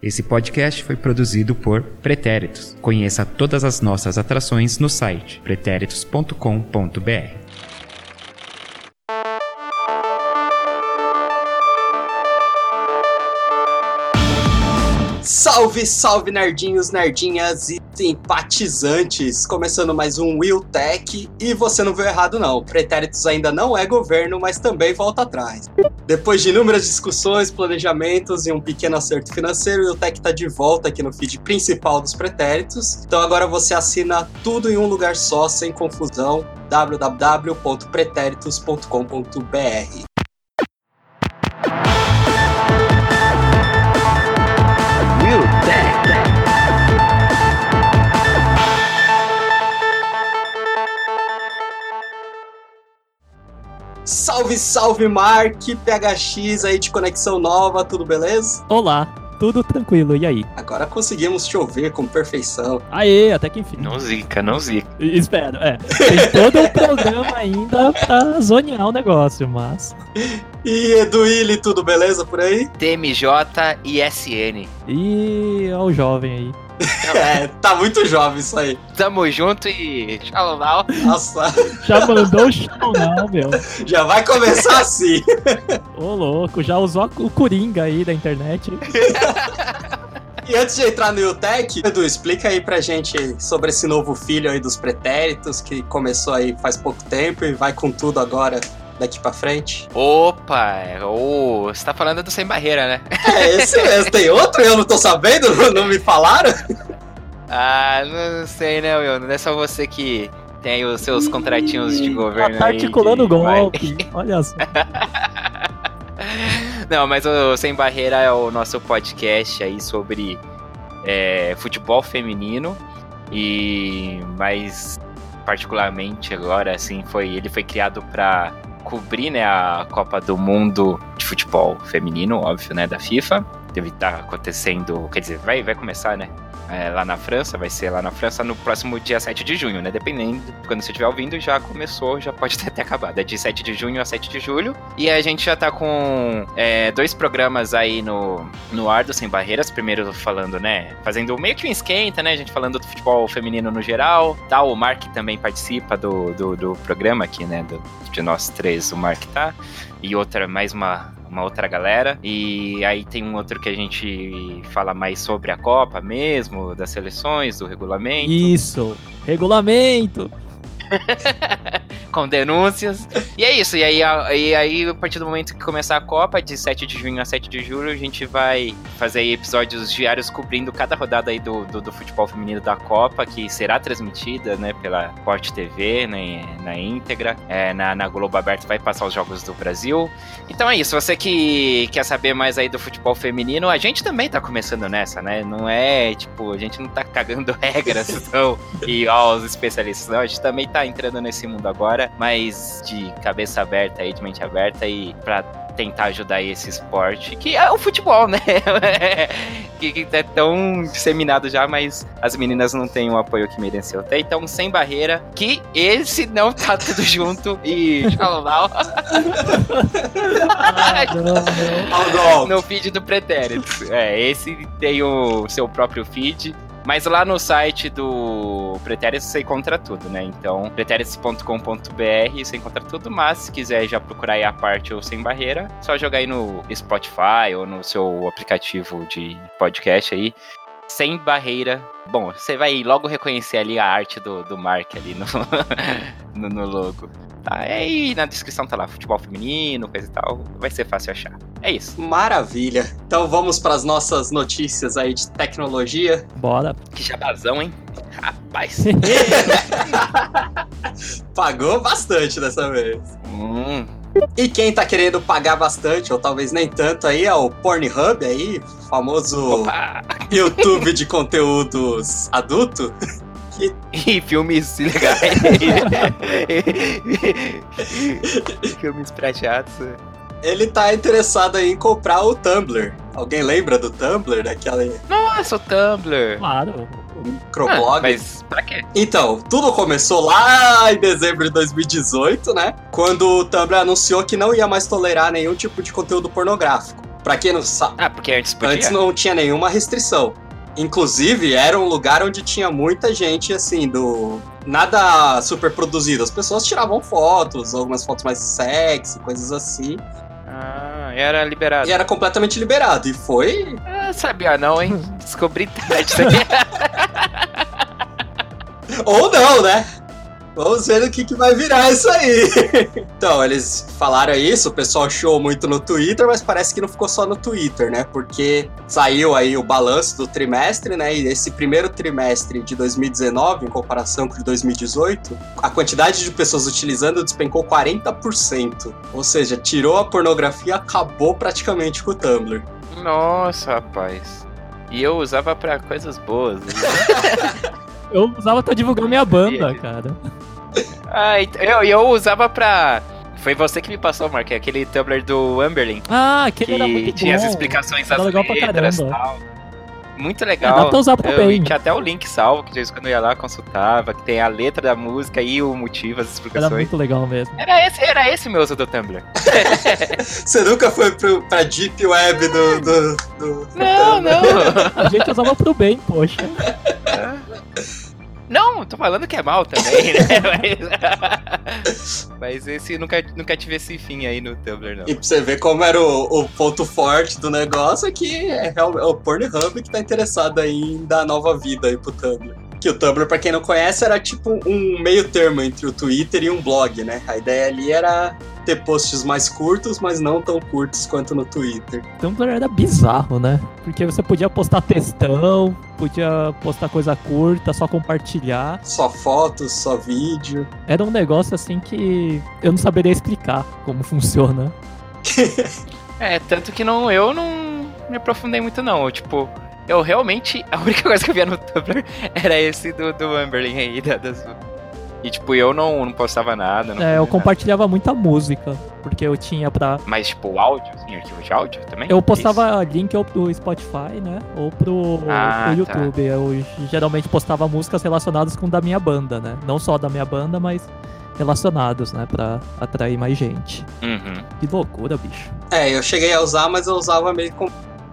Esse podcast foi produzido por Pretéritos. Conheça todas as nossas atrações no site pretéritos.com.br. Salve, salve nerdinhos, nerdinhas e simpatizantes! Começando mais um Will Tech e você não viu errado não. Pretéritos ainda não é governo, mas também volta atrás. Depois de inúmeras discussões, planejamentos e um pequeno acerto financeiro, o Will Tech tá de volta aqui no feed principal dos Pretéritos. Então agora você assina tudo em um lugar só, sem confusão, www.pretéritos.com.br. Salve, salve, Mark, PHX aí de Conexão Nova, tudo beleza? Olá, tudo tranquilo, e aí? Agora conseguimos te ouvir com perfeição. Aê, até que enfim. Não zica, não zica. Espero, é. Tem todo o programa ainda pra zonear o negócio, mas. E Edu Willi, tudo beleza por aí? TMJ e SN. E ó o jovem aí. É, tá muito jovem isso aí. Tamo junto e tchau, Lau. Nossa, Já mandou o chão, não, meu. já vai começar assim. Ô, louco, já usou o Coringa aí da internet. E antes de entrar no UTEC, Edu, explica aí pra gente sobre esse novo filho aí dos pretéritos que começou aí faz pouco tempo e vai com tudo agora daqui pra frente. Opa, ô, você tá falando do Sem Barreira, né? É esse mesmo, tem outro? Eu não tô sabendo, não me falaram? Ah, não sei, né, Will? Não é só você que tem aí os seus contratinhos de governo Tá articulando que vai- golpe. Olha só. Não, mas o Sem Barreira é o nosso podcast aí sobre é, futebol feminino e mais particularmente agora assim foi ele foi criado para cobrir né, a Copa do Mundo de futebol feminino, óbvio, né, da FIFA. Deve estar acontecendo, quer dizer, vai, vai começar, né? é, lá na França, vai ser lá na França no próximo dia 7 de junho, né? Dependendo, quando você estiver ouvindo, já começou, já pode ter até acabado. É de 7 de junho a 7 de julho. E a gente já tá com é, dois programas aí no, no ar do Sem Barreiras. Primeiro falando, né? Fazendo meio que um esquenta, né? A gente falando do futebol feminino no geral. Tal, o Mark também participa do, do, do programa aqui, né? Do, de nós três, o Mark tá. E outra, mais uma, uma outra galera. E aí tem um outro que a gente fala mais sobre a Copa mesmo, das seleções, do regulamento, Isso. Regulamento. com denúncias. E é isso. E aí, a, e aí, a partir do momento que começar a Copa, de 7 de junho a 7 de julho, a gente vai fazer episódios diários cobrindo cada rodada aí do, do, do futebol feminino da Copa, que será transmitida, né, pela Sport TV, né, na íntegra. É, na, na Globo Aberto vai passar os jogos do Brasil. Então é isso, você que quer saber mais aí do futebol feminino, a gente também tá começando nessa, né? Não é, tipo, a gente não tá cagando regras, não, e ó, os especialistas, não, a gente também tá entrando nesse mundo agora, mas de cabeça aberta aí, de mente aberta e pra tentar ajudar esse esporte, que é o futebol, né? que, que é tão disseminado já, mas as meninas não têm o apoio que mereceu ter. Então, sem barreira, que esse não tá tudo junto e tchau. Ao golpe. no feed do Pretérito. É, esse tem o seu próprio feed. Mas lá no site do Pretéritos você encontra tudo, né? Então, pretéritos.com.br você encontra tudo, mas se quiser já procurar aí a parte ou sem barreira, só jogar aí no Spotify ou no seu aplicativo de podcast aí. Sem barreira. Bom, você vai logo reconhecer ali a arte do, do Mark ali no, no, no logo. Tá, e aí na descrição tá lá, futebol feminino, coisa e tal. Vai ser fácil achar. É isso. Maravilha. Então vamos para as nossas notícias aí de tecnologia. Bora. Que jabazão, hein? Rapaz. Pagou bastante dessa vez. hum, E quem tá querendo pagar bastante, ou talvez nem tanto aí, é o Pornhub aí, famoso opa! YouTube de conteúdos adulto. E filmes legais. filmes prateados. Ele tá interessado aí em comprar o Tumblr. Alguém lembra do Tumblr, daquela Nossa, o Tumblr. Claro. Microblog? Ah, mas pra quê? Então, tudo começou lá em dezembro de 2018, né? Quando o Tumblr anunciou que não ia mais tolerar nenhum tipo de conteúdo pornográfico. Pra quem não sabe, Ah, porque antes podia? antes não tinha nenhuma restrição. Inclusive, era um lugar onde tinha muita gente, assim, do. Nada super produzido. As pessoas tiravam fotos, algumas fotos mais sexy, coisas assim. Ah, era liberado. E era completamente liberado. E foi. Ah, sabia não, hein? Descobri tarde. Ou não, né? Vamos ver o que, que vai virar isso aí. então, eles falaram isso, o pessoal achou muito no Twitter, mas parece que não ficou só no Twitter, né? Porque saiu aí o balanço do trimestre, né? E esse primeiro trimestre de 2019, em comparação com o de 2018, a quantidade de pessoas utilizando despencou 40%. Ou seja, tirou a pornografia, acabou praticamente com o Tumblr. Nossa, rapaz. E eu usava pra coisas boas. Eu usava pra divulgar minha banda, cara. ah, ent- eu, eu usava pra. Foi você que me passou, Mark, aquele Tumblr do Amberlin. Ah, aquele Que era muito tinha as bom. explicações Era das legal pra letras e caramba. tal. Muito É, legal. dá pra usar pro eu, bem. tinha até o link salvo, que de vez em quando eu ia lá, consultava, que tem a letra da música e o motivo, as Era explicações. muito legal mesmo. Era esse, era esse meu uso do Tumblr. Você nunca foi pro, pra Deep Web do. do, do- do Não, Tumblr? não. A gente usava pro bem, poxa. Não, tô falando que é mal também, né? Mas, mas esse nunca, nunca tive esse fim aí no Tumblr, não. E pra você ver como era o, o ponto forte do negócio, é que é, é o Pornhub que tá interessado aí em dar nova vida aí pro Tumblr. Que o Tumblr, pra quem não conhece, era tipo um meio termo entre o Twitter e um blog, né? A ideia ali era ter posts mais curtos, mas não tão curtos quanto no Twitter. Tumblr era bizarro, né? Porque você podia postar textão, podia postar coisa curta, só compartilhar. Só fotos, só vídeo. Era um negócio assim que eu não saberia explicar como funciona. É, tanto que não, eu não me aprofundei muito, não. Eu, tipo, eu realmente. A única coisa que eu via no Tumblr era esse do, do Amberlin aí, da, das. E, tipo, eu não, não postava nada. Não É, eu nada. compartilhava muita música, porque eu tinha pra. Mas, tipo, áudio, assim, arquivo de áudio também? Eu postava link ou pro Spotify, né? Ou pro, Ah, pro tá. YouTube. Eu geralmente postava músicas relacionadas com da minha banda, né? Não só da minha banda, mas relacionados, né? Pra atrair mais gente. Isso? Uhum. Que loucura, bicho. É, eu cheguei a usar, mas eu usava meio com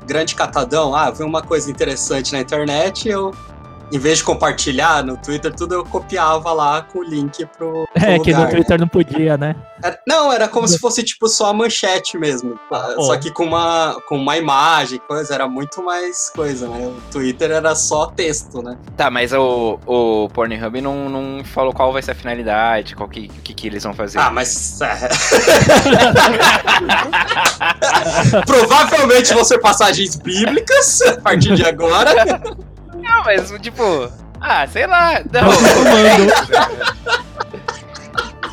grande catadão. Ah, vi uma coisa interessante na internet, eu, em vez de compartilhar no Twitter, tudo eu copiava lá com o link pro. pro É, que no lugar, né? Twitter não podia, né? Era- não, era como se fosse tipo só a manchete mesmo. Ó. Só que com uma, com uma imagem, coisa, era muito mais coisa, né? O Twitter era só texto, né? Tá, mas o, o Pornhub não, não falou qual vai ser a finalidade, qual que, o que, que eles vão fazer. Ah, mas. é. Provavelmente vão ser passagens bíblicas a partir de agora. Não, mas, tipo. Ah, sei lá. Não.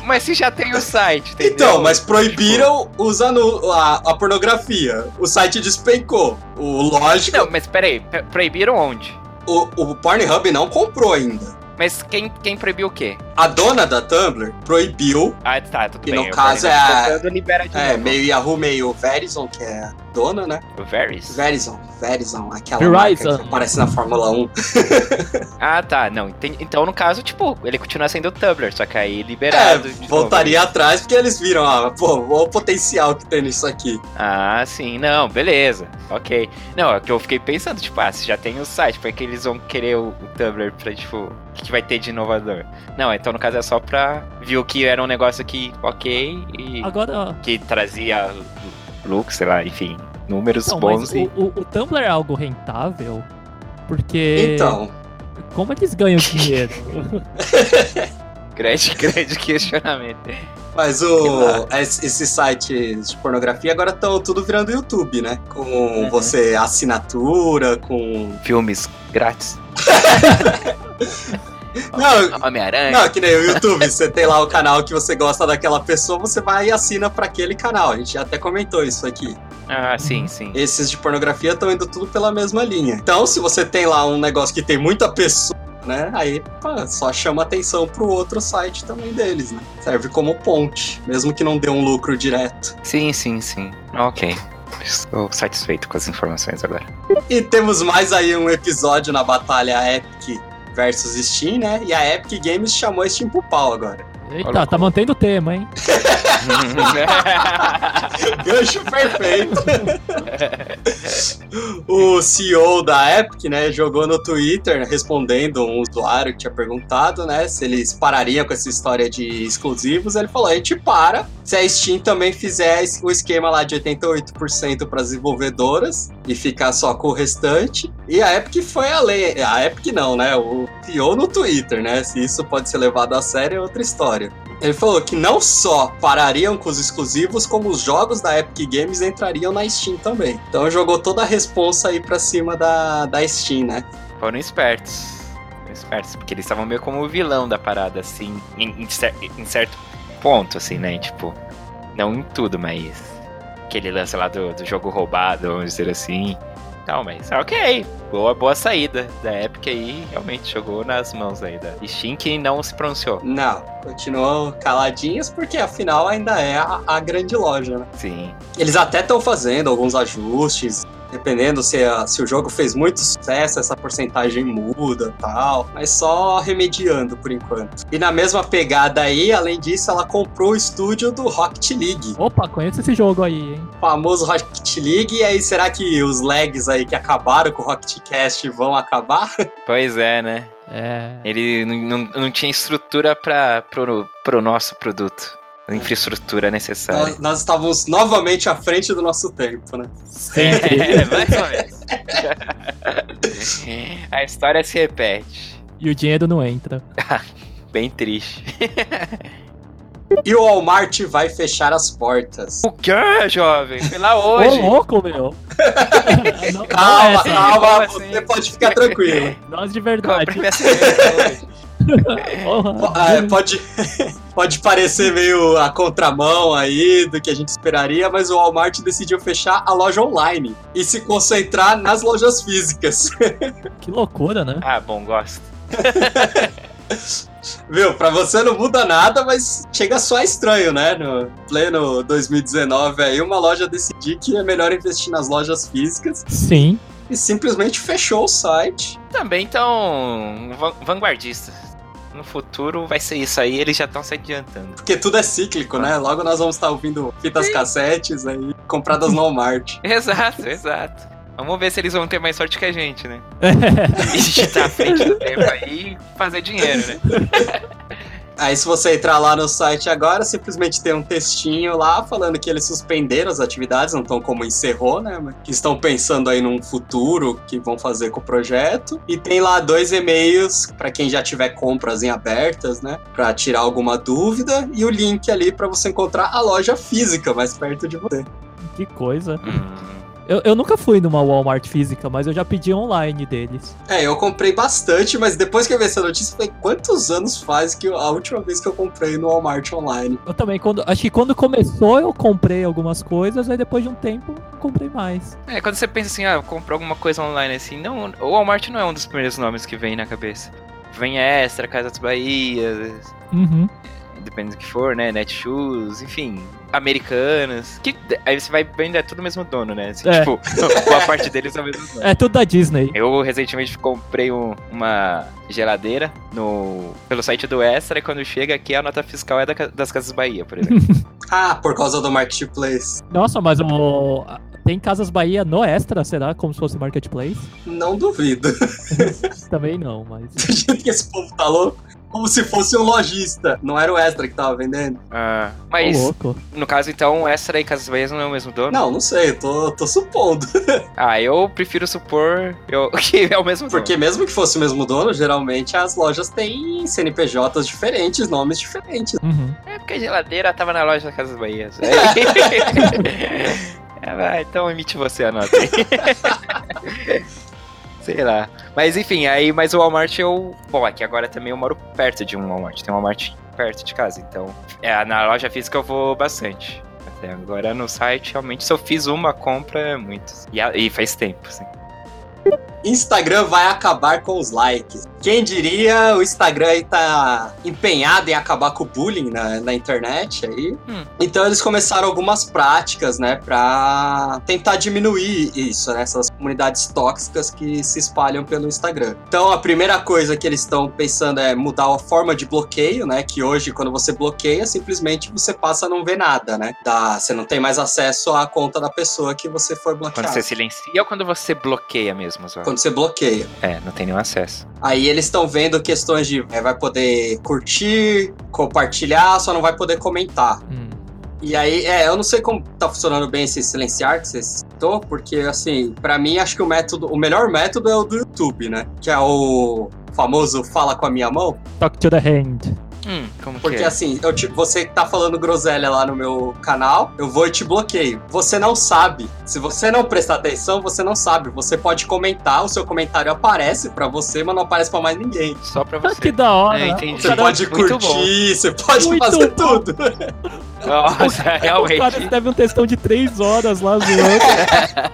mas se já tem o site, entendeu? Então, mas proibiram os anu a, a pornografia. O site despencou. O lógico, Não, mas peraí, pe- proibiram onde? o, o Pornhub não comprou ainda. Mas quem, quem proibiu o quê? A dona da Tumblr proibiu, Ah, tá, tudo Que bem. no o caso Pornhub é a- tentando libera de é, novo. meio Yahoo, meio Verizon, que é a dona, né? O Varys? Verizon, Verizon, aquela Verizon. marca que aparece na Fórmula 1. Ah, tá. Não, então no caso, tipo, ele continua sendo o Tumblr, só que aí É, liberado. de voltaria novo. atrás porque eles viram, ah, pô, o potencial que tem nisso aqui. Ah, sim, não, beleza. Ok. Não, é que eu fiquei pensando, tipo, ah, se já tem o site, por que eles vão querer o, o Tumblr pra, tipo, o que, que vai ter de inovador? Não, então no caso é só pra. Viu que era um negócio que, ok, e Agora. que trazia lucro, sei lá, enfim, números Não, bons mas e. o, o, o Tumblr é algo rentável? Porque. Então, Como eles ganham dinheiro? Grande, grande questionamento. mas o, es- esses sites de pornografia agora estão tudo virando YouTube, né? Com Uhum. você assinatura, com. Filmes grátis. Não, Homem-Aranha. Não, que nem o YouTube, você tem lá o canal que você gosta daquela pessoa, você vai e assina pra aquele canal. A gente até comentou isso aqui. Ah, sim, sim. Esses de pornografia estão indo tudo pela mesma linha. Então, se você tem lá um negócio que tem muita pessoa, né? Aí pá, só chama atenção pro outro site também deles, né? Serve como ponte, mesmo que não dê um lucro direto. Sim, sim, sim. Ok. Estou satisfeito com as informações agora. E temos mais aí um episódio na batalha Epic versus Steam, né? E a Epic Games chamou Steam pro pau agora. Eita, tá mantendo o tema, hein? Gancho perfeito. o CEO da Epic, né, jogou no Twitter respondendo um usuário que tinha perguntado, né, se eles parariam com essa história de exclusivos. Ele falou: a gente para se a Steam também fizer o esquema lá de 88% para as desenvolvedoras e ficar só com o restante. E a Epic foi além. A Epic não, né? O CEO no Twitter, né? Se isso pode ser levado a sério é outra história. Ele falou que não só parariam com os exclusivos, como os jogos da Epic Games entrariam na Steam também. Então jogou toda a responsa aí pra cima da, da Steam, né? Foram espertos. Foram espertos, porque eles estavam meio como o vilão da parada, assim, em, em, em certo ponto, assim, né? Tipo, não em tudo, mas aquele lance lá do, do jogo roubado, vamos dizer assim. Não, mas ok. Boa, boa saída da Epic aí. Realmente jogou nas mãos aí da Steam que não se pronunciou. Não, continuam caladinhos porque afinal ainda é a, a grande loja, né? Sim. Eles até estão fazendo alguns ajustes, dependendo se, a, se o jogo fez muito sucesso, essa porcentagem muda tal, mas só remediando por enquanto. E na mesma pegada aí, além disso, ela comprou o estúdio do Rocket League. Opa, conheço esse jogo aí, hein? O famoso Rocket League, e aí será que os lags aí que acabaram com o Rocket Cast vão acabar? Pois é, né? É. Ele não, não, não tinha estrutura para pro, pro nosso produto. A infraestrutura necessária. Nós, nós, estávamos novamente à frente do nosso tempo, né? É, mais ou menos. A história se repete. E o dinheiro não entra. Bem triste. E o Walmart vai fechar as portas. O que, jovem? Foi lá hoje. Ô, louco, meu. não, calma, não é assim, calma, você assim? pode ficar tranquilo. Nós de verdade. é, pode, pode parecer meio a contramão aí do que a gente esperaria, mas o Walmart decidiu fechar a loja online e se concentrar nas lojas físicas. Que loucura, né? Ah, bom, gosto. Viu, pra você não muda nada, mas chega só estranho, né? No pleno 2019 aí, uma loja decidir que é melhor investir nas lojas físicas. Sim. E simplesmente fechou o site. Também tão vanguardistas. No futuro vai ser isso aí, eles já estão se adiantando. Porque tudo é cíclico, né? Logo nós vamos estar ouvindo fitas Sim. cassetes aí, compradas no Walmart. exato, exato. Vamos ver se eles vão ter mais sorte que a gente, né? Digitar à frente do tempo aí e fazer dinheiro, né? Aí se você entrar lá no site agora, simplesmente tem um textinho lá falando que eles suspenderam as atividades, não estão como encerrou, né? Mas que estão pensando aí num futuro que vão fazer com o projeto. E tem lá dois e-mails para quem já tiver compras em abertas, né? Para tirar alguma dúvida e o link ali para você encontrar a loja física mais perto de você. Que coisa. Hum. Eu, eu nunca fui numa Walmart física, mas eu já pedi online deles. É, eu comprei bastante, mas depois que eu vi essa notícia, foi quantos anos faz que eu, a última vez que eu comprei no Walmart online? Eu também, quando, acho que quando começou eu comprei algumas coisas, aí depois de um tempo eu comprei mais. É, quando você pensa assim, ah, comprou alguma coisa online assim, não, o Walmart não é um dos primeiros nomes que vem na cabeça. Vem Extra, Casa das Bahias. Uhum depende do que for, né? Netshoes, enfim, americanas. Que, aí você vai vendo, é tudo o mesmo dono, né? Assim, é. Tipo, boa parte deles é o mesmo dono. É tudo da Disney. Eu recentemente comprei um, uma geladeira no, pelo site do Extra e quando chega aqui a nota fiscal é da, das Casas Bahia, por exemplo. ah, por causa do Marketplace. Nossa, mas o, tem Casas Bahia no Extra, será? Como se fosse Marketplace? Não duvido. Também não, mas. Do jeito que esse povo tá louco como se fosse um lojista. Não era o Extra que tava vendendo. Ah, mas louco. no caso, então, Extra e Casas Bahia não é o mesmo dono? Não, não sei, eu tô, tô supondo. ah, eu prefiro supor eu, que é o mesmo dono. Porque mesmo que fosse o mesmo dono, geralmente as lojas têm CNPJs diferentes, nomes diferentes. Uhum. É porque a geladeira tava na loja da Casas Bahia. É, vai, então emite você a nota aí. Sei lá. Mas enfim, aí, mas o Walmart eu. Bom, aqui agora também eu moro perto de um Walmart. Tem um Walmart perto de casa, então. É, na loja física eu vou bastante. Até agora no site, realmente, se eu fiz uma compra, é muito. E, e faz tempo, assim. Instagram vai acabar com os likes. Quem diria, o Instagram aí tá empenhado em acabar com o bullying na, na internet aí. Hum. Então eles começaram algumas práticas, né, pra tentar diminuir isso, né, essas comunidades tóxicas que se espalham pelo Instagram. Então a primeira coisa que eles estão pensando é mudar a forma de bloqueio, né, que hoje quando você bloqueia, simplesmente você passa a não ver nada, né. Da, você não tem mais acesso à conta da pessoa que você foi bloqueado. Quando você silencia ou quando você bloqueia mesmo? Só? Quando você bloqueia. É, não tem nenhum acesso. Aí eles estão vendo questões de é, vai poder curtir, compartilhar, só não vai poder comentar. Hum. E aí, é, eu não sei como tá funcionando bem esse silenciar que você citou, porque assim, pra mim acho que o método, o melhor método é o do YouTube, né? Que é o famoso fala com a minha mão. Talk to the hand. Hum, como Porque que é? assim, eu te- você tá falando groselha lá no meu canal, eu vou e te bloqueio. Você não sabe. Se você não prestar atenção, você não sabe. Você pode comentar, o seu comentário aparece pra você, mas não aparece pra mais ninguém. Só pra Ah, você. que da hora. É, entendi. Você Cara, pode curtir, você pode Muito fazer bom. tudo. Nossa, Os caras realmente. escrevem um textão de três horas lá zoando.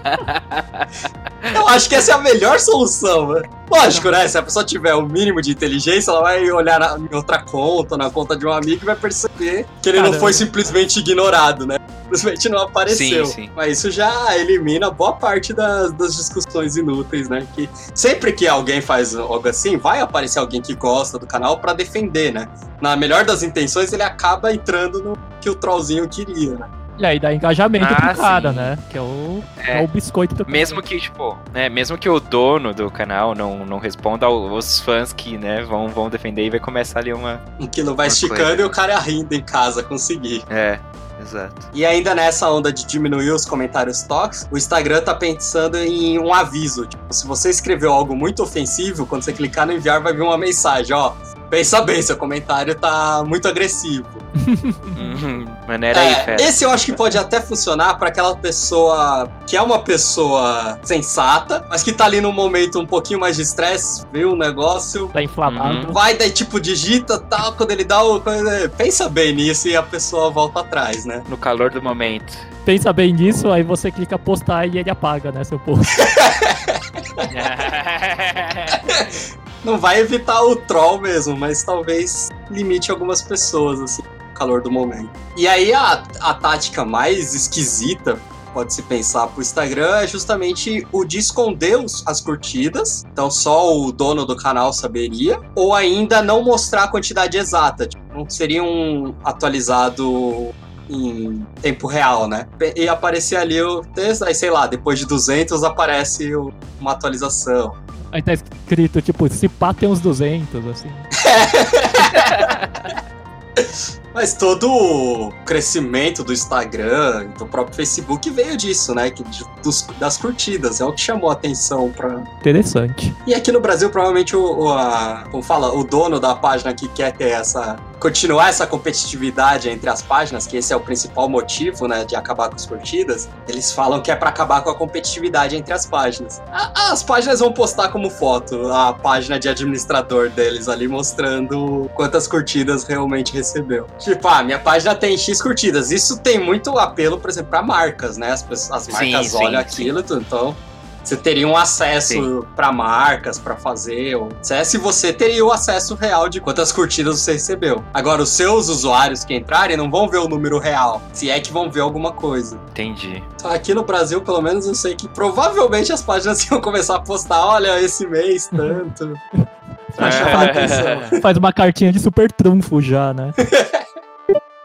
Eu acho que essa é a melhor solução, né? Lógico, né? Se a pessoa tiver o mínimo de inteligência, ela vai olhar na, em outra conta, na conta de um amigo e vai perceber que ele não Caramba. foi simplesmente ignorado, né? Simplesmente não apareceu. Sim, sim. Mas isso já elimina boa parte das, das discussões inúteis, né? Que sempre que alguém faz algo assim, vai aparecer alguém que gosta do canal pra defender, né? Na melhor das intenções, ele acaba entrando no que o trollzinho queria, né? E aí dá engajamento Ah, pro cara, sim. né? Que é o, É. é o biscoito do Mesmo que, tipo, né, mesmo que o dono do canal não, não responda, os fãs que, né, vão, vão defender e vai começar ali uma. Que não vai esticando coisa. e o cara rindo em casa conseguir. É, exato. E ainda nessa onda de diminuir os comentários tóxicos, o Instagram tá pensando em um aviso. Tipo, se você escreveu algo muito ofensivo, quando você clicar no enviar, vai vir uma mensagem, ó. Pensa bem, seu comentário tá muito agressivo. Uhum, Maneira aí, É, fera. esse eu acho que pode até funcionar pra aquela pessoa que é uma pessoa sensata, mas que tá ali num momento um pouquinho mais de estresse, viu o negócio, Tá inflamado. Uhum. vai, daí tipo digita tal, quando ele dá o. Pensa bem nisso e a pessoa volta atrás, né? No calor do momento. Pensa bem nisso, aí você clica postar e ele apaga, né, seu post. Não vai evitar o troll mesmo, mas talvez limite algumas pessoas, assim, no calor do momento. E aí a, a tática mais esquisita, pode-se pensar pro Instagram, é justamente o de esconder as curtidas, então só o dono do canal saberia, ou ainda não mostrar a quantidade exata, tipo, não seria um atualizado em tempo real, né? E aparecer ali o texto, aí sei lá, depois de 200 aparece o- uma atualização. Aí tá escrito, tipo, se pá tem uns 200, assim. Mas todo o crescimento do Instagram, do próprio Facebook veio disso, né? Que, dos- das curtidas. É o que chamou a atenção pra. Interessante. E aqui no Brasil, provavelmente, o, o- a- como fala, o dono da página que quer ter essa. Continuar essa competitividade entre as páginas, que esse é o principal motivo, né, de acabar com as curtidas, eles falam que é pra acabar com a competitividade entre as páginas. A- as páginas vão postar como foto a página de administrador deles ali mostrando quantas curtidas realmente recebeu. Tipo, ah, minha página tem X curtidas. Isso tem muito apelo, por exemplo, pra marcas, né? As, pessoas- as Sim, marcas sim, olham sim. aquilo, tudo, então você teria um acesso pra marcas, pra fazer. Ou... Se você teria o acesso real de quantas curtidas você recebeu. Agora, os seus usuários que entrarem não vão ver o número real. Se é que vão ver alguma coisa. Entendi. Aqui no Brasil, pelo menos, eu sei que provavelmente as páginas iam começar a postar: olha, esse mês tanto. pra chamar a atenção. Faz uma cartinha de super trunfo já, né?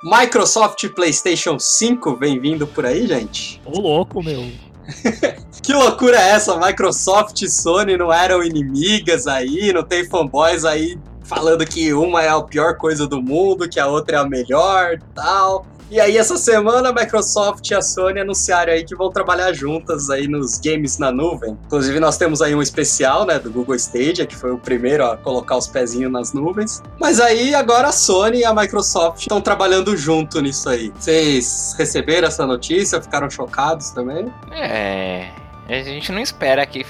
Microsoft PlayStation 5 vem vindo por aí, gente? Ô louco, meu. Que loucura é essa? Microsoft e Sony não eram inimigas aí, não tem fanboys aí falando que uma é a pior coisa do mundo, que a outra é a melhor tal. E aí, essa semana, a Microsoft e a Sony anunciaram aí que vão trabalhar juntas aí nos games na nuvem. Inclusive, nós temos aí um especial, né, do Google Stadia, que foi o primeiro a colocar os pezinhos nas nuvens. Mas aí, agora a Sony e a Microsoft estão trabalhando junto nisso aí. Vocês receberam essa notícia? Ficaram chocados também? É. A gente não espera que,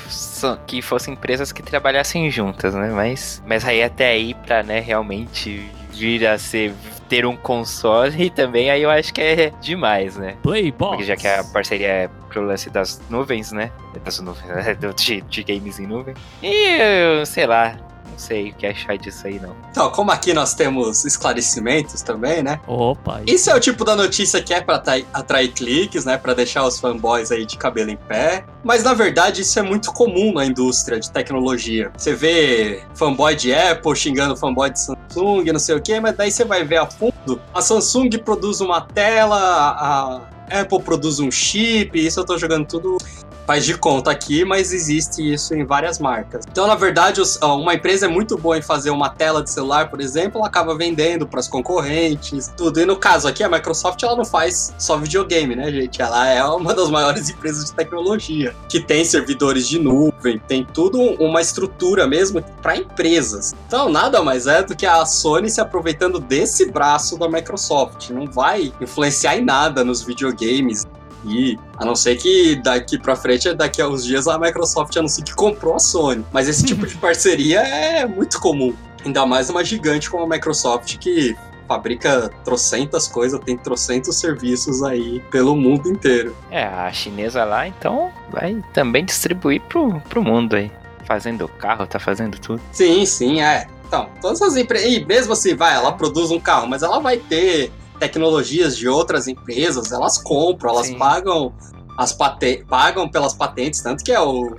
que fossem empresas que trabalhassem juntas, né? Mas, mas aí até aí pra, né, realmente vir a ser ter um console também aí eu acho que é demais, né? Playbox. Porque já que a parceria é pro lance das nuvens, né? Das nuvens, de, de games em nuvem. E eu, sei lá, não sei o que achar disso aí, não. Então, como aqui nós temos esclarecimentos também, né? Opa, Isso é o tipo da notícia que é pra atrair, cliques, né? Pra deixar os fanboys aí de cabelo em pé. Mas na verdade isso é muito comum na indústria de tecnologia. Você vê fanboy de Apple xingando fanboy de Samsung, não sei o quê, mas daí você vai ver a fundo. A Samsung produz uma tela, a Apple produz um chip, isso eu tô jogando tudo faz de conta aqui, mas existe isso em várias marcas. Então, na verdade, uma empresa é muito boa em fazer uma tela de celular, por exemplo, ela acaba vendendo para as concorrentes, tudo. E no caso aqui, a Microsoft ela não faz só videogame, né, gente? Ela é uma das maiores empresas de tecnologia, que tem servidores de nuvem, tem tudo uma estrutura mesmo para empresas. Então, nada mais é do que a Sony se aproveitando desse braço da Microsoft. Não vai influenciar em nada nos videogames e a não ser que daqui pra frente, daqui a uns dias, a Microsoft anuncie que comprou a Sony. Mas esse tipo de parceria é muito comum. Ainda mais uma gigante como a Microsoft que fabrica trocentas coisas, tem trocentos serviços aí pelo mundo inteiro. É, a chinesa lá, então, vai também distribuir pro, pro mundo aí. Fazendo carro, tá fazendo tudo. Sim, sim, é. Então, todas as empresas. E mesmo assim, vai, ela produz um carro, mas ela vai ter tecnologias de outras empresas, elas compram, elas Sim. pagam as pate... pagam pelas patentes, tanto que é o.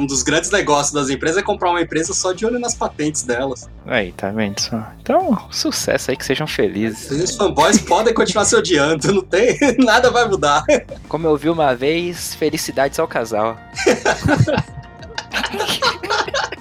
Um dos grandes negócios das empresas é comprar uma empresa só de olho nas patentes delas. Aí, tá vendo só? Então, sucesso aí, que sejam felizes. Os fanboys podem continuar se odiando, não tem. Nada vai mudar. Como eu vi uma vez, felicidades ao casal.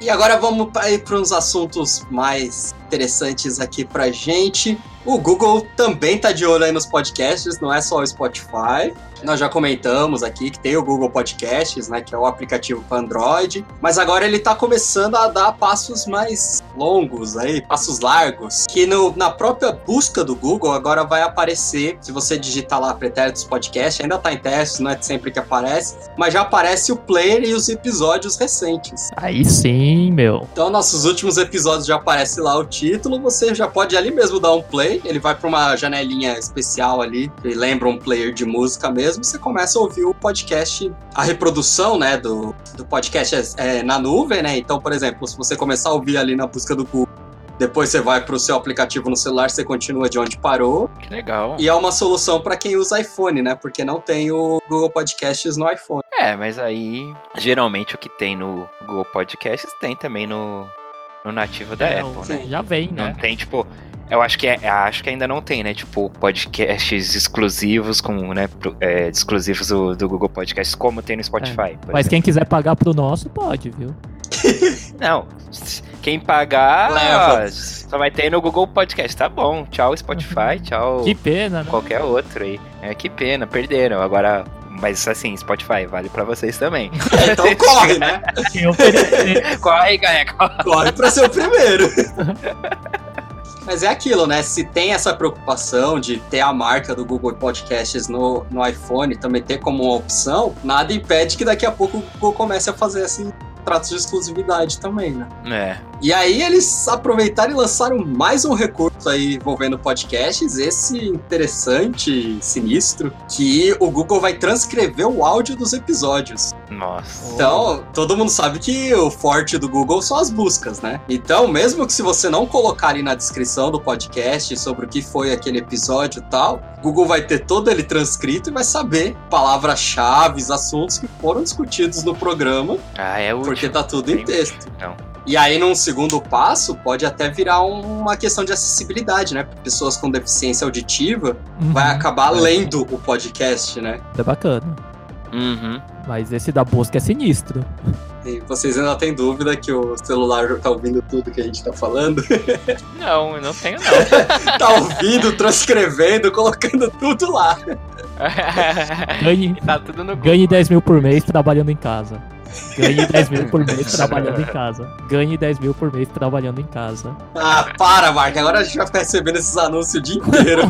E agora vamos para uns assuntos mais interessantes aqui pra gente. O Google também tá de olho aí nos podcasts, não é só o Spotify. Nós já comentamos aqui que tem o Google Podcasts, né, que é o aplicativo para Android, mas agora ele tá começando a dar passos mais longos aí, passos largos, que no- na própria busca do Google agora vai aparecer, se você digitar lá Pretéritos Podcast, ainda tá em testes, não é sempre que aparece, mas já aparece o player e os episódios recentes. Aí sim, meu. Então, nossos últimos episódios já aparece lá o título, você já pode ali mesmo dar um play, ele vai para uma janelinha especial ali, que lembra um player de música mesmo, você começa a ouvir o podcast, a reprodução, né, do, do podcast é, é na nuvem, né, então, por exemplo, se você começar a ouvir ali na busca do Google, depois você vai para o seu aplicativo no celular, você continua de onde parou, Que legal. e é uma solução para quem usa iPhone, né, porque não tem o Google Podcasts no iPhone. É, mas aí, geralmente o que tem no Google Podcasts tem também no, no nativo da É, Apple, né? Já vem, Não né? tem, tipo. Eu acho que, é, acho que ainda não tem, né? Tipo, podcasts exclusivos com, né? pro- é, exclusivos do, do Google Podcasts, como tem no Spotify. por Mas exemplo. quem quiser pagar pro nosso, pode, viu? Não. Quem pagar, Leva. só vai ter no Google Podcast. Tá bom. Tchau, Spotify. Tchau. Que pena, né? Qualquer outro aí. É que pena, perderam. Agora. Mas assim, Spotify vale pra vocês também. Então corre, né? Corre, galera. corre. Corre pra ser o primeiro. Mas é aquilo, né? Se tem essa preocupação de ter a marca do Google Podcasts no, no iPhone, também ter como uma opção, nada impede que daqui a pouco o Google comece a fazer assim tratos de exclusividade também, né? É. E aí eles aproveitaram e lançaram mais um recurso aí envolvendo podcasts, esse interessante, sinistro, que o Google vai transcrever o áudio dos episódios. Nossa. Então, todo mundo sabe que o forte do Google são as buscas, né? Então, mesmo que se você não colocar ali na descrição do podcast sobre o que foi aquele episódio e tal, o Google vai ter todo ele transcrito e vai saber palavras-chave, assuntos que foram discutidos no programa, Ah, é útil. porque tá tudo em Tem- texto. Então. E aí, num segundo passo, pode até virar um- uma questão de acessibilidade, né? Pessoas com deficiência auditiva Uhum. vai acabar lendo o podcast, né? É bacana. Uhum. Mas esse da busca é sinistro. E vocês ainda têm dúvida que o celular tá ouvindo tudo que a gente tá falando? Não, eu não tenho não. tá ouvindo, transcrevendo, colocando tudo lá. Ganhe, tá tudo no Google. ganhe 10 mil por mês trabalhando em casa. Ganhe 10 mil por mês trabalhando em casa. Ganhe 10 mil por mês trabalhando em casa. Ah, para, Mark. Agora a gente vai ficar recebendo esses anúncios o dia inteiro.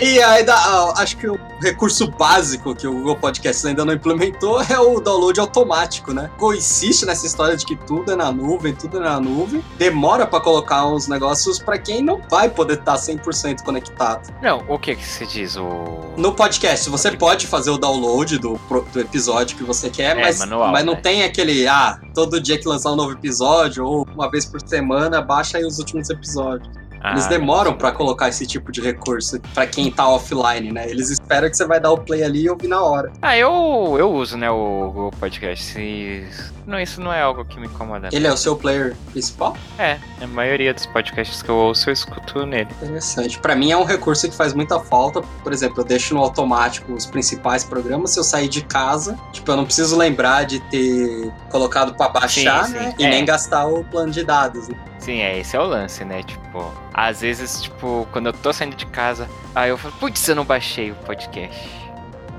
E aí, dá- acho que o recurso básico que o Google Podcasts ainda não implementou é o download automático, né? O Google insiste nessa história de que tudo é na nuvem, tudo é na nuvem. Demora para colocar uns negócios para quem não vai poder estar 100% conectado. Não, o que que você diz? O... No podcast, você pode fazer o download do, do episódio que você quer, É, mas, manual, mas não né? tem aquele, ah, todo dia que lançar um novo episódio, ou uma vez por semana, baixa aí os últimos episódios. Eles Ah, demoram pra colocar esse tipo de recurso pra quem tá offline, né? Eles esperam que você vai dar o play ali e ouvir na hora. Ah, eu, eu uso, né, o Google Podcast. Se... Não, isso não é algo que me incomoda. Ele é o seu player principal? É, a maioria dos podcasts que eu ouço eu escuto nele. Interessante. Pra mim é um recurso que faz muita falta. Por exemplo, eu deixo no automático os principais programas. Se eu sair de casa, tipo, eu não preciso lembrar de ter colocado pra baixar, Sim, sim. né? E É. nem gastar o plano de dados. né? Sim, é, esse é o lance, né? Tipo, às vezes, tipo, quando eu tô saindo de casa, aí eu falo, putz, eu não baixei o podcast.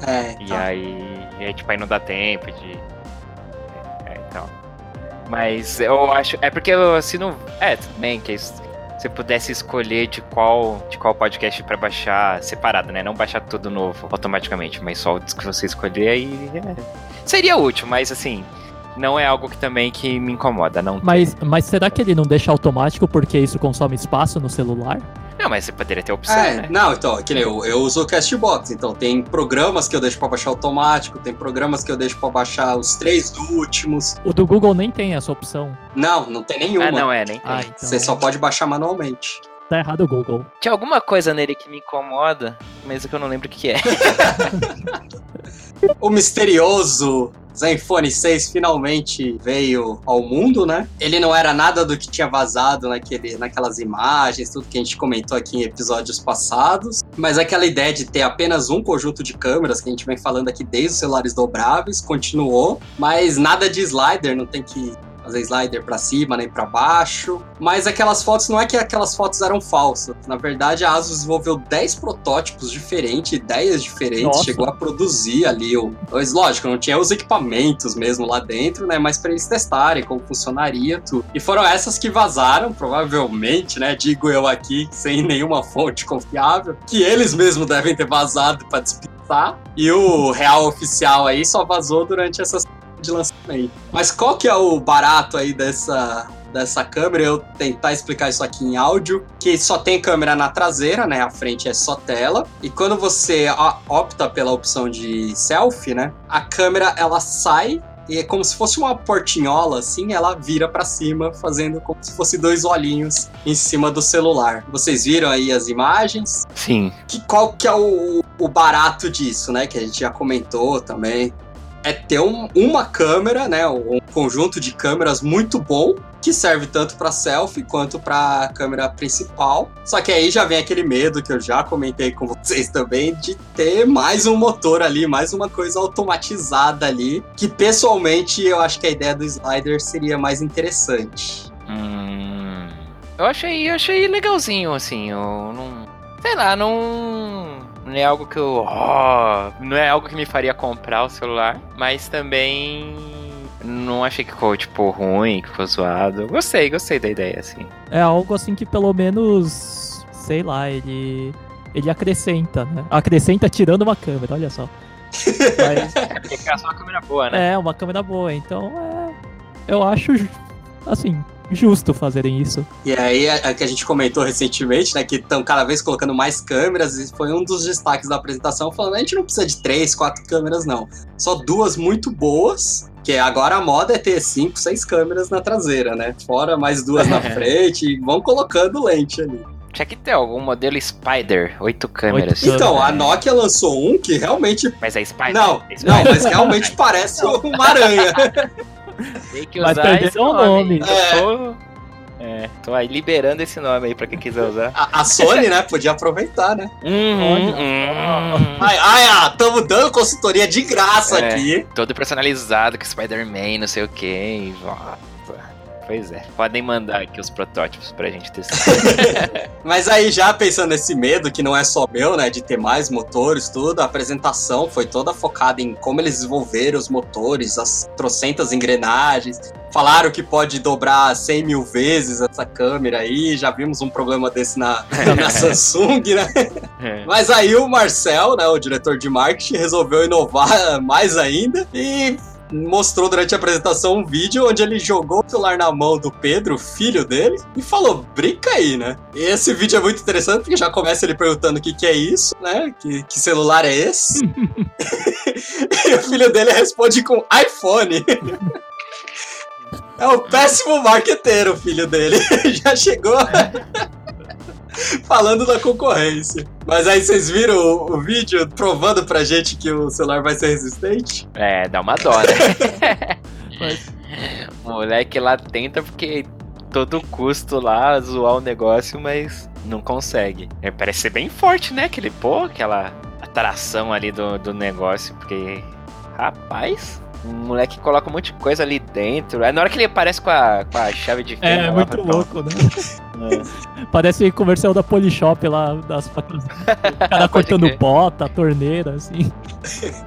É, E então. aí, e aí, tipo, aí não dá tempo de. É, então. Mas eu acho. É porque eu assino. É, tudo bem, que isso- você pudesse escolher de qual, de qual podcast pra baixar separado, né? Não baixar tudo novo automaticamente, mas só os que você escolher aí. é. Seria útil, mas assim. Não é algo que também que me incomoda, não. Mas, mas será que ele não deixa automático porque isso consome espaço no celular? Não, mas você poderia ter opção, É, né? não, então, que nem eu, eu uso o Castbox, então tem programas que eu deixo pra baixar automático, tem programas que eu deixo pra baixar os três últimos. O do Google nem tem essa opção. Não, não tem nenhuma. Ah, não é, nem tem. Ah, então Você só pode baixar manualmente. tá errado o Google. Tinha alguma coisa nele que me incomoda, mas é que eu não lembro o que que é. O misterioso Zenfone 6 finalmente veio ao mundo, né? Ele não era nada do que tinha vazado naquele, naquelas imagens, tudo que a gente comentou aqui em episódios passados. Mas aquela ideia de ter apenas um conjunto de câmeras, que a gente vem falando aqui desde os celulares dobráveis, continuou. Mas nada de slider, não tem que fazer slider pra cima nem pra baixo. Mas aquelas fotos, não é que aquelas fotos eram falsas. Na verdade, a Asus desenvolveu 10 protótipos diferentes, ideias diferentes, Nossa. chegou a produzir ali o. Mas, lógico, não tinha os equipamentos mesmo lá dentro, né? Mas pra eles testarem como funcionaria tudo. E foram essas que vazaram, provavelmente, né? Digo eu aqui, sem nenhuma fonte confiável, que eles mesmos devem ter vazado pra despistar. E o real oficial aí só vazou durante essas de lançamento. Mas qual que é o barato aí dessa dessa câmera, eu tentar explicar isso aqui em áudio, que só tem câmera na traseira, né? A frente é só tela. E quando você opta pela opção de selfie, né? A câmera ela sai e é como se fosse uma portinhola, assim, ela vira pra cima, fazendo como se fosse dois olhinhos em cima do celular. Vocês viram aí as imagens? Sim. que, qual que é o, o barato disso, né? Que a gente já comentou também. É ter um- uma câmera, né? Um conjunto de câmeras muito bom, que serve tanto para selfie quanto para câmera principal. Só que aí já vem aquele medo que eu já comentei com vocês também de ter mais um motor ali, mais uma coisa automatizada ali, que pessoalmente eu acho que a ideia do slider seria mais interessante. Hum, eu achei, eu achei legalzinho, assim, eu não. Sei lá, não. Não é algo que eu. ó, não é algo que me faria comprar o celular, mas também. Não achei que ficou, tipo, ruim, que ficou zoado. Gostei, gostei da ideia, assim. É algo assim que pelo menos, sei lá, ele ele acrescenta, né? Acrescenta tirando uma câmera, olha só. Mas É porque é só uma câmera boa, né? é uma câmera boa, então é eu acho assim, justo fazerem isso. E aí, a, a que a gente comentou recentemente, né, que estão cada vez colocando mais câmeras, e foi um dos destaques da apresentação, falando, a gente não precisa de três, quatro câmeras, não. Só duas muito boas, que agora a moda é ter cinco, seis câmeras na traseira, né? Fora mais duas na frente, e vão colocando lente ali. Tinha que ter algum modelo Spider, oito câmeras. Oito Então, a. Nokia lançou um que realmente... Mas é Spider? Não, é Spider. não, mas realmente parece uma aranha. Tem que Mas usar perderam esse o nome. nome. Eu tô, é, tô aí liberando esse nome aí pra quem quiser usar. A, a Sony, né, podia aproveitar, né? Uhum, uhum. Ai, ai, ah, tamo dando consultoria de graça É. aqui. Todo personalizado com Spider-Man, não sei o que. Pois é. Podem mandar aqui os protótipos pra gente testar. Mas aí, já pensando nesse medo, que não é só meu, né, de ter mais motores, tudo, a apresentação foi toda focada em como eles desenvolveram os motores, as trocentas engrenagens. Falaram que pode dobrar 100 mil vezes essa câmera aí. Já vimos um problema desse na, na Samsung, né? É. Mas aí o Marcel, né, o diretor de marketing, resolveu inovar mais ainda e mostrou durante a apresentação um vídeo onde ele jogou o celular na mão do Pedro, filho dele, e falou: brinca aí, né? Esse vídeo é muito interessante porque já começa ele perguntando o que, que é isso, né? Que, que celular é esse? e o filho dele responde com iPhone. É um péssimo marqueteiro, o filho dele. Já chegou falando da concorrência. Mas aí vocês viram o, o vídeo provando pra gente que o celular vai ser resistente? É, dá uma dó, né? Mas- o moleque lá tenta porque todo custo lá zoar o negócio, mas não consegue. É, parece ser bem forte, né? Aquele, pô, aquela atração ali do, do negócio, porque, rapaz, o moleque coloca um monte de coisa ali dentro. Aí na hora que ele aparece com a, com a chave de fenda É, lá, muito pronto. louco, né? Parece comercial da Polishop lá, das facas. O cara cortando crer. bota, torneira, assim.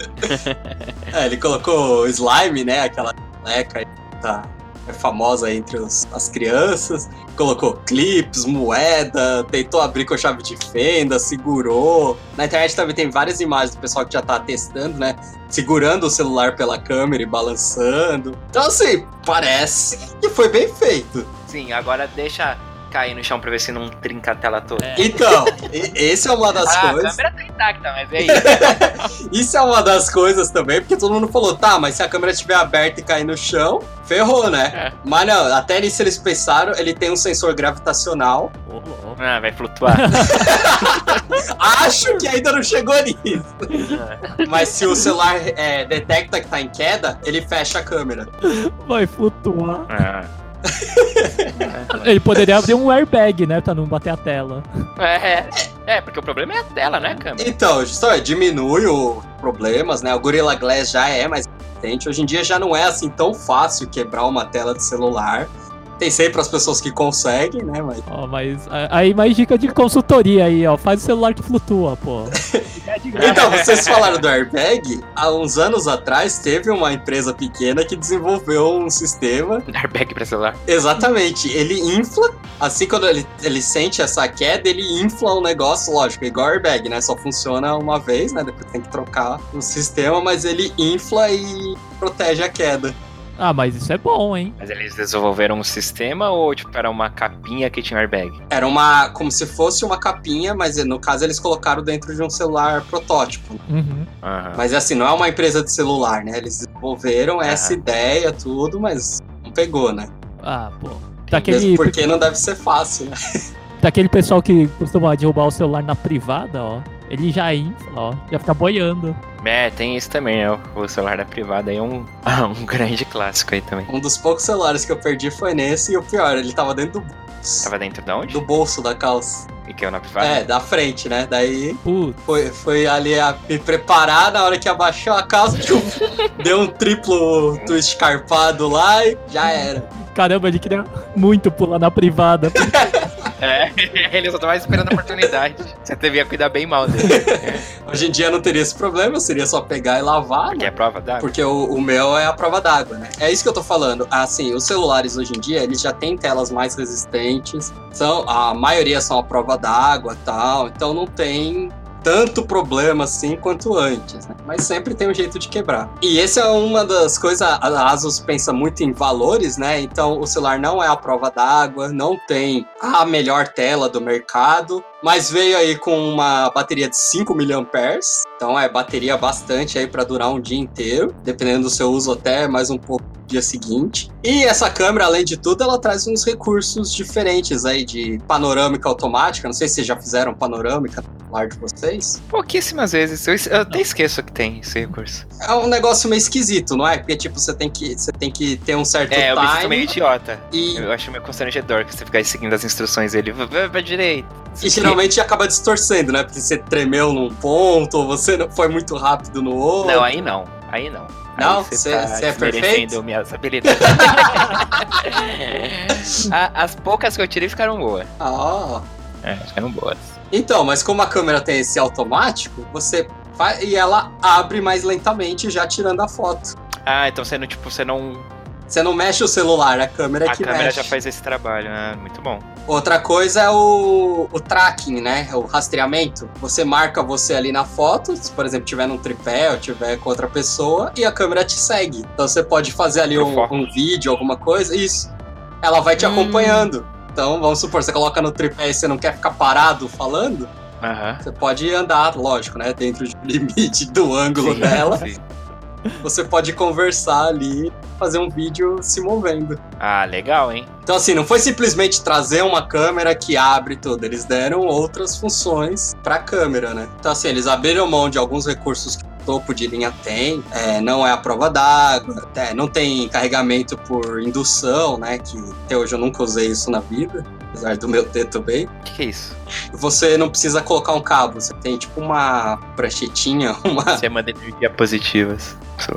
É, ele colocou slime, né? Aquela moleca aí que tá é famosa entre os- as crianças. Colocou clips, moeda, tentou abrir com chave de fenda, segurou. Na internet também tem várias imagens do pessoal que já tá testando, né? Segurando o celular pela câmera e balançando. Então, assim, parece que foi bem feito. Sim, agora deixa cair no chão pra ver se não trinca a tela toda. Então, e- esse é uma das Ah, a coisas. câmera tá intacta, mas é isso. Isso é uma das coisas também, porque todo mundo falou, tá, mas se a câmera estiver aberta e cair no chão, ferrou, né? É. Mas não, até nisso eles pensaram, ele tem um sensor gravitacional. Ô, louco. Ah, vai flutuar. Acho que ainda não chegou nisso. Mas se o celular é, detecta que tá em queda, ele fecha a câmera. Vai flutuar. Ah. Ele poderia abrir um airbag, né? Pra não bater a tela. É, é, porque o problema é a tela, né, câmera? Então, justamente, diminui os problemas, né? O Gorilla Glass já é mais resistente. Hoje em dia já não é assim tão fácil quebrar uma tela de celular. Tem sempre as pessoas que conseguem, né? Mas Ó, mas aí mais dica de consultoria aí, ó. Faz o celular que flutua, pô. Então, vocês falaram do airbag. Há uns anos atrás teve uma empresa pequena que desenvolveu um sistema. Airbag pra celular. Exatamente, ele infla. Assim, quando ele, ele sente essa queda, ele infla o negócio, lógico, igual airbag, né? Só funciona uma vez, né? Depois tem que trocar o sistema, mas ele infla e protege a queda. Ah, mas isso é bom, hein? Mas eles desenvolveram um sistema ou, tipo, era uma capinha que tinha airbag? Era uma. como se fosse uma capinha, mas no caso eles colocaram dentro de um celular protótipo. Uhum. Aham. Mas assim, não é uma empresa de celular, né? Eles desenvolveram essa Aham. ideia, tudo, mas não pegou, né? Ah, pô. Daquele, Mesmo porque não deve ser fácil, né? daquele pessoal que costuma derrubar o celular na privada, ó. Ele já infla, ó. Já fica boiando. É, tem isso também, né? O celular da privada aí é um, um grande clássico aí também. Um dos poucos celulares que eu perdi foi nesse, e o pior, ele tava dentro do bolso, Tava dentro de onde? do bolso da calça. E que eu na privada? É, da frente, né? Daí foi, foi ali a me preparar, na hora que abaixou a calça, tchum, deu um triplo twist carpado lá e já era. Caramba, ele queria muito pular na privada. É, ele só tava esperando a oportunidade. Você devia cuidar bem mal dele. Hoje em dia não teria esse problema, seria só pegar e lavar, Porque né? é prova d'água. Porque o, o meu é a prova d'água, né? É isso que eu tô falando. Assim, os celulares hoje em dia, eles já têm telas mais resistentes. São, a maioria são a prova d'água e tal. Então não tem tanto problema assim quanto antes, né? Mas sempre tem um jeito de quebrar. E essa é uma das coisas, a Asus pensa muito em valores, né? Então o celular não é a prova d'água, não tem a melhor tela do mercado, mas veio aí com uma bateria de 5 mAh, então é bateria bastante aí para durar um dia inteiro, dependendo do seu uso até mais um pouco no dia seguinte. E essa câmera, além de tudo, ela traz uns recursos diferentes aí de panorâmica automática. Não sei se vocês já fizeram panorâmica no celular de vocês. Pouquíssimas vezes. Eu, eu até esqueço que tem esse recurso. É um negócio meio esquisito, não é? Porque tipo, você tem que, você tem que ter um certo É, eu me sinto meio time idiota. e, Eu acho meio constrangedor que você ficar seguindo as instruções dele. Vai pra direita. e geralmente acaba distorcendo, né? Porque você tremeu num ponto, ou você não foi muito rápido no outro. Não, aí não. Aí não. Não? Você- tá você é perfeito? minhas habilidades. As poucas que eu tirei ficaram boas. Ah, É, ficaram boas. Então, mas como a câmera tem esse automático, você vai e ela abre mais lentamente já tirando a foto. Ah, então você não, tipo, você não Você não mexe o celular, a câmera é A que câmera mexe. já faz esse trabalho, né? Muito bom. Outra coisa é o, o tracking, né? O rastreamento. Você marca você ali na foto, se por exemplo tiver num tripé ou tiver com outra pessoa, e a câmera te segue. Então você pode fazer ali um, um vídeo, alguma coisa, isso. Ela vai te Hum. acompanhando. Então, vamos supor, você coloca no tripé e você não quer ficar parado falando, você pode andar, lógico, né? Dentro do limite do ângulo Sim, dela. sim. Você pode conversar ali, fazer um vídeo se movendo. Ah, legal, hein? Então, assim, não foi simplesmente trazer uma câmera que abre tudo, eles deram outras funções pra câmera, né? Então, assim, eles abriram mão de alguns recursos que o topo de linha tem, é, não é a prova d'água, é, não tem carregamento por indução, né? Que até hoje eu nunca usei isso na vida, apesar do meu ter também. O que, que é isso? Você não precisa colocar um cabo, você tem tipo uma pranchetinha, uma. Você manda de diapositivas.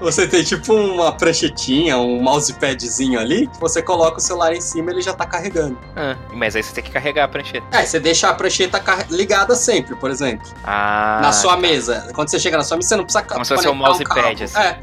Você tem tipo uma pranchetinha, um mousepadzinho ali, que você coloca o celular em cima e ele já tá carregando. Ah, mas aí você tem que carregar a prancheta. É, você deixa a prancheta ligada sempre, por exemplo. Ah. na sua tá. mesa. Quando você chega na sua mesa, você não precisa Como se fosse um mousepad, cabo. assim. É.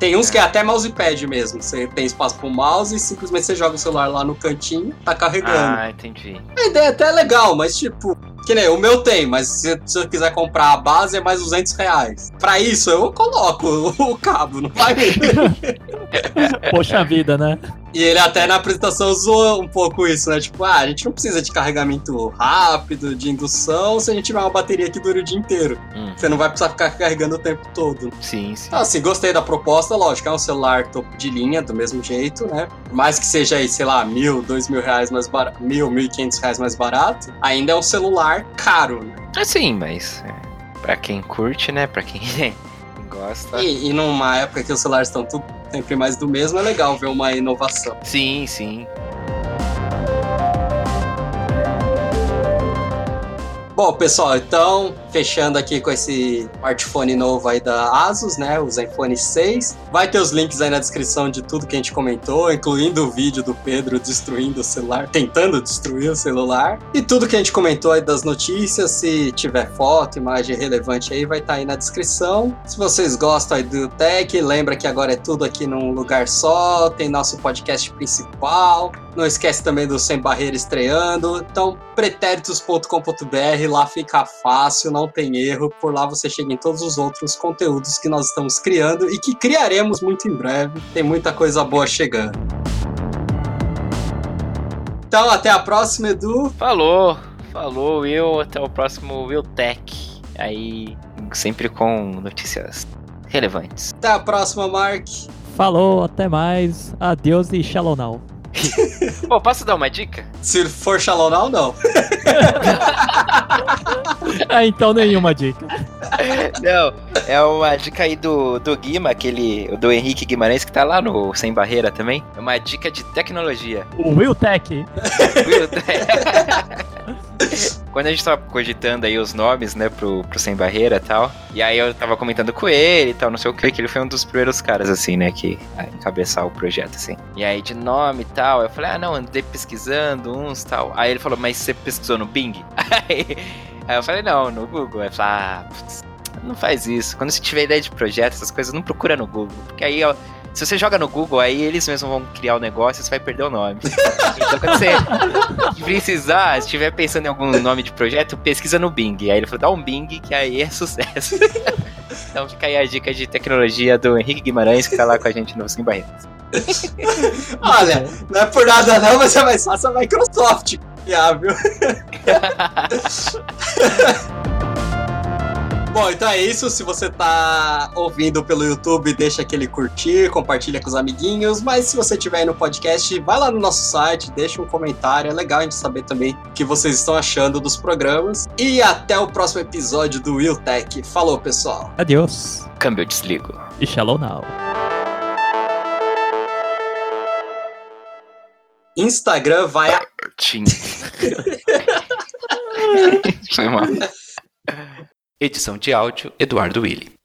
Tem uns É. que é até mousepad mesmo. Você tem espaço pro mouse e simplesmente você joga o celular lá no cantinho, tá carregando. Ah, entendi. A ideia até é legal, mas tipo, que nem o meu tem, mas se, se eu quiser comprar a base é mais 200 reais. Pra isso eu coloco o, cabo, não vai Poxa vida, né? E ele até na apresentação zoou um pouco isso, né? Tipo, ah, a gente não precisa de carregamento rápido, de indução, se a gente tiver uma bateria que dure o dia inteiro. Hum, Você não vai precisar ficar carregando o tempo todo. sim, sim. Então, assim, gostei da proposta, lógico, é um celular topo de linha, do mesmo jeito, né? Por mais que seja aí, sei lá, mil, dois mil reais mais barato, mil, mil e quinhentos reais mais barato, ainda é um celular caro, né? Assim, mas. É, pra quem curte, né? Pra quem gosta. E, e numa época que os celulares estão tudo sempre mais do mesmo, é legal ver uma inovação. Sim, sim. Bom, pessoal, então, fechando aqui com esse smartphone novo aí da Asus, né? O Zenfone 6. Vai ter os links aí na descrição de tudo que a gente comentou, incluindo o vídeo do Pedro destruindo o celular, tentando destruir o celular. E tudo que a gente comentou aí das notícias, se tiver foto, imagem relevante aí, vai estar aí na descrição. Se vocês gostam aí do Tech, lembra que agora é tudo aqui num lugar só, tem nosso podcast principal. Não esquece também do Sem Barreira estreando. Então, pretéritos.com.br, lá fica fácil, não tem erro. Por lá você chega em todos os outros conteúdos que nós estamos criando e que criaremos muito em breve. Tem muita coisa boa chegando. Então, até a próxima, Edu. Falou, falou, Will. Até o próximo Will Tech. Aí, sempre com notícias relevantes. Até a próxima, Mark. Falou, até mais. Adeus e shalom now. Pô, posso dar uma dica? Se for Now, não. É, então nenhuma dica. Não, é uma dica aí do, do Guima, aquele, do Henrique Guimarães, que tá lá no Sem Barreira também. É uma dica de tecnologia. O Will Tech. Will Quando a gente tava cogitando aí os nomes, né, pro, pro Sem Barreira e tal, e aí eu tava comentando com ele e tal, não sei o que, que ele foi um dos primeiros caras, assim, né, que a encabeçar o projeto, assim. E aí de nome e tal, eu falei, ah, não, andei pesquisando uns tal. Aí ele falou, mas você pesquisou no Bing? Aí, aí eu falei, não, no Google. Aí falei, ah, putz, não faz isso. Quando você tiver ideia de projeto, essas coisas, não procura no Google. Porque aí, ó, se você joga no Google, aí eles mesmos vão criar o negócio e você vai perder o nome. Então quando você precisar, se estiver pensando em algum nome de projeto, pesquisa no Bing. Aí ele falou, dá um Bing, que aí é sucesso. então fica aí a dica de tecnologia do Henrique Guimarães, que tá lá com a gente no Sem Barreiras. Olha, não é por nada não, mas é mais fácil a Microsoft. Viável. Bom, então é isso. Se você tá ouvindo pelo YouTube, deixa aquele curtir, compartilha com os amiguinhos. Mas se você estiver aí no podcast, vai lá no nosso site, deixa um comentário. É legal a gente saber também o que vocês estão achando dos programas. E até o próximo episódio do Will Tech. Falou, pessoal. Adeus. Câmbio, desligo. E shalom now. Instagram vai. Tim. Foi mal. Edição de áudio Eduardo Willi.